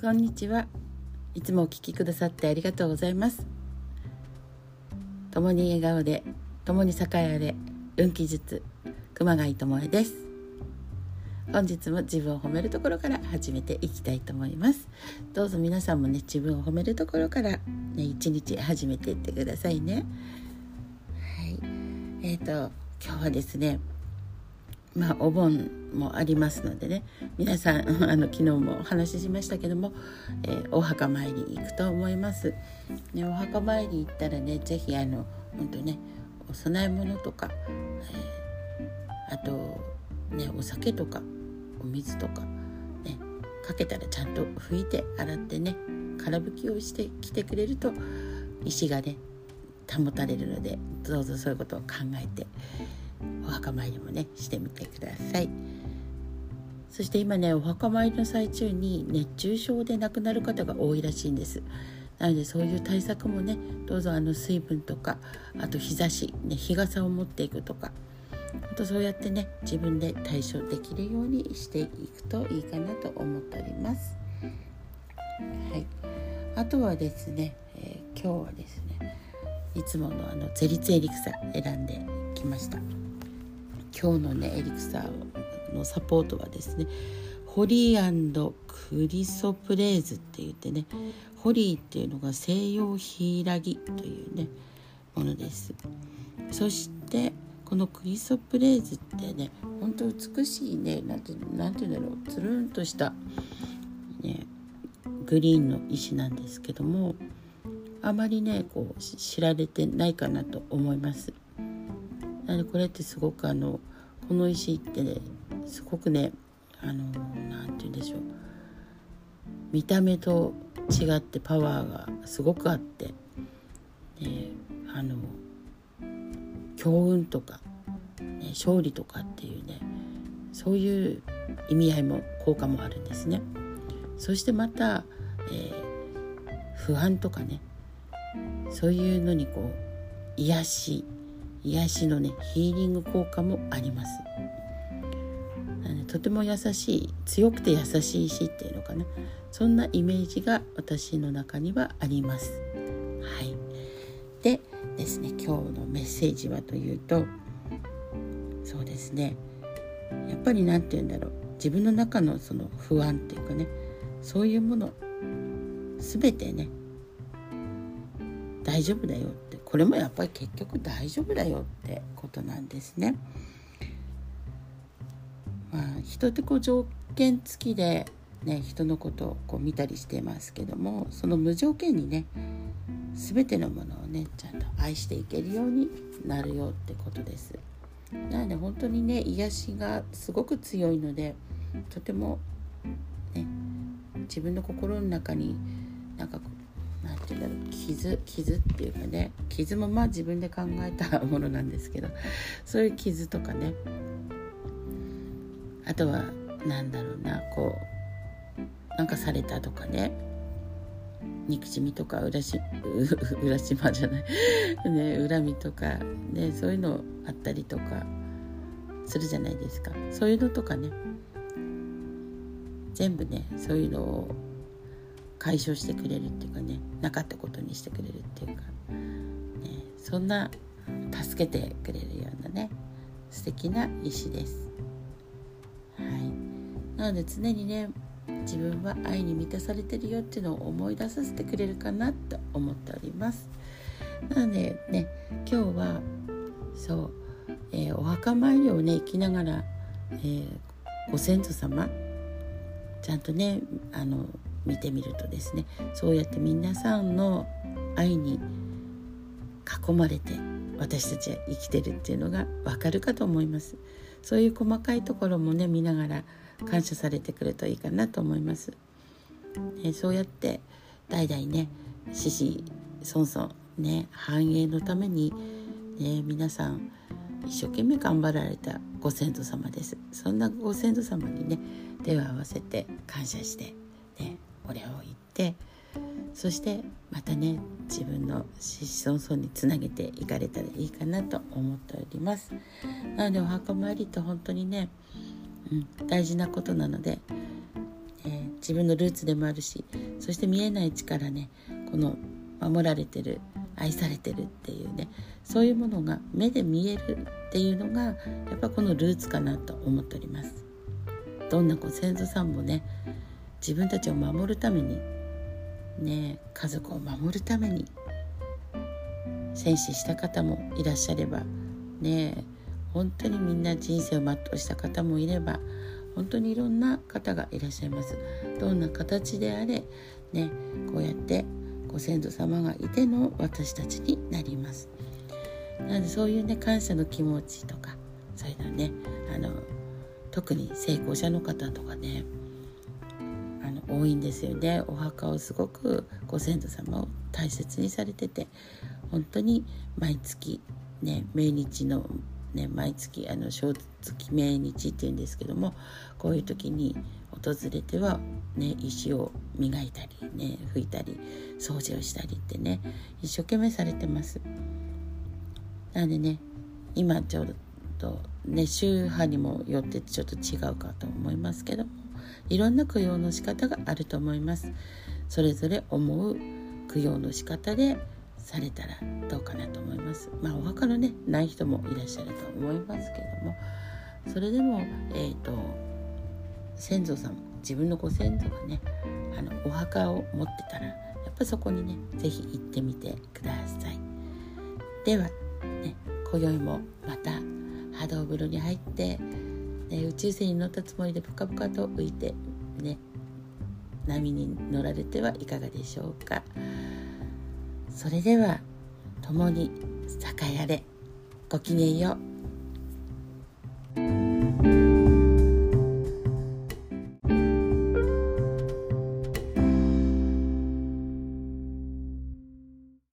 こんにちは。いつもお聞きくださってありがとうございます。共に笑顔で共に栄えれ運気術熊谷智恵です。本日も自分を褒めるところから始めていきたいと思います。どうぞ皆さんもね自分を褒めるところからね一日始めていってくださいね。はい。えーと今日はですねまあ、お盆もありますのでね皆さん あの昨日もお話ししましたけども、えー、お墓参りに行くと思います。ね、お墓参り行ったらね是非あの本当ねお供え物とか、えー、あとねお酒とかお水とかねかけたらちゃんと拭いて洗ってね空拭きをしてきてくれると石がね保たれるのでどうぞそういうことを考えて。お墓参りもねしてみてくださいそして今ねお墓参りの最中に熱中症で亡くなる方が多いらしいんですなのでそういう対策もねどうぞあの水分とかあと日差し、ね、日傘を持っていくとかあとそうやってね自分で対処できるようにしていくといいかなと思っております。はい、あとはですね、えー、今日はですねいつものあのゼリツエリクサ選んできました。今日のねエリクサーのサポートはですねホリークリソプレーズって言ってねホリーっていうのが西洋ヒイラギというねものです。そしてこのクリソプレーズってねほんと美しいねなんてなんて言うんだろうつるんとしたねグリーンの石なんですけどもあまりねこう知られてないかなと思います。なのでこれってすごくあのこの石ってねすごくねあの何て言うんでしょう見た目と違ってパワーがすごくあって、ね、あの強運とか、ね、勝利とかっていうねそういう意味合いも効果もあるんですね。そしてまた、えー、不安とかねそういうのにこう癒し癒しのねヒーリング効果もあります。とても優しい強くて優しい石っていうのかな。そんなイメージが私の中にはあります。はい、でですね今日のメッセージはというとそうですね。やっぱり何て言うんだろう。自分の中のその不安っていうかね。そういうもの全てね大丈夫だよってこれもやっぱり結局大丈夫だよってことなんですね。まあ、人ってこう条件付きで、ね、人のことをこう見たりしてますけどもその無条件にね全てのものをねちゃんと愛していけるようになるよってことです。なので本当にね癒しがすごく強いのでとてもね自分の心の中になんか何て言うんだろう傷傷っていうかね傷もまあ自分で考えたものなんですけどそういう傷とかね。あとは何だろうなこうなんかされたとかね。憎しみとか裏し裏島 じゃない。ね恨みとかねそういうのあったりとかするじゃないですか。そういうのとかね。全部ねそういうのを解消してくれるっていうかねなかったことにしてくれるっていうか、ね、そんな助けてくれるようなね素敵な石です。はい、なので常にね自分は愛に満たされてるよっていうのを思い出させてくれるかなと思っております。なのでね今日はそう、えー、お墓参りをね行きながら、えー、ご先祖様ちゃんとねあの見てみるとですねそうやって皆さんの愛に囲まれて私たちは生きてるっていうのがわかるかと思います。そういう細かいところもね見ながら感謝されてくるといいかなと思います、ね、そうやって代々ね獅子孫孫ね繁栄のために、ね、皆さん一生懸命頑張られたご先祖様です。そんなご先祖様にね手を合わせて感謝してお礼を言ってそしてまたね自分の子孫孫につなげていかれたらいいかなと思っております。なのでお墓参りって本当にね、うん、大事なことなので、えー、自分のルーツでもあるしそして見えない力ねこの守られてる愛されてるっていうねそういうものが目で見えるっていうのがやっぱこのルーツかなと思っております。どんなご先祖さんもね自分たちを守るために。ね家族を守るために。戦死した方もいらっしゃれば。ね本当にみんな人生を全うした方もいれば。本当にいろんな方がいらっしゃいます。どんな形であれ。ねこうやってご先祖様がいての私たちになります。なのでそういうね感謝の気持ちとかそういうのねあの特に成功者の方とかね。多いんですよね。お墓をすごくご先祖様を大切にされてて本当に毎月ね命日のね毎月あの正月命日っていうんですけどもこういう時に訪れてはね石を磨いたりね拭いたり掃除をしたりってね一生懸命されてます。なんでね今ちょうどね宗派にもよってちょっと違うかと思いますけどもいろんな供養の仕方があると思います。それぞれ思う供養の仕方でされたらどうかなと思います。まあお墓のねない人もいらっしゃると思いますけども。それでもえっ、ー、と先祖さん自分のご先祖がねあのお墓を持ってたらやっぱそこにね是非行ってみてください。ではね今宵もまた波動風呂に入って、え、宇宙船に乗ったつもりでぷかぷかと浮いてね波に乗られてはいかがでしょうか。それでは共に栄えあれごきげんよう